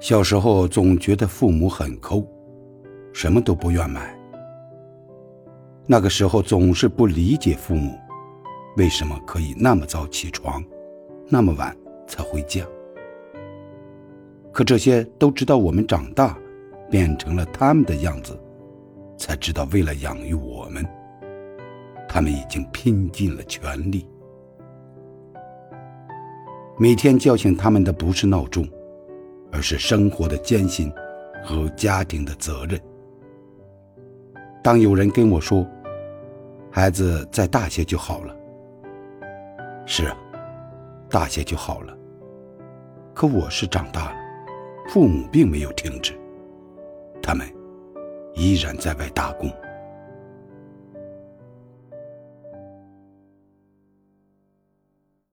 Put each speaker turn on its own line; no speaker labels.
小时候总觉得父母很抠，什么都不愿买。那个时候总是不理解父母为什么可以那么早起床，那么晚才回家。可这些都直到我们长大，变成了他们的样子，才知道为了养育我们，他们已经拼尽了全力。每天叫醒他们的不是闹钟。而是生活的艰辛和家庭的责任。当有人跟我说：“孩子再大些就好了。”是啊，大些就好了。可我是长大了，父母并没有停止，他们依然在外打工。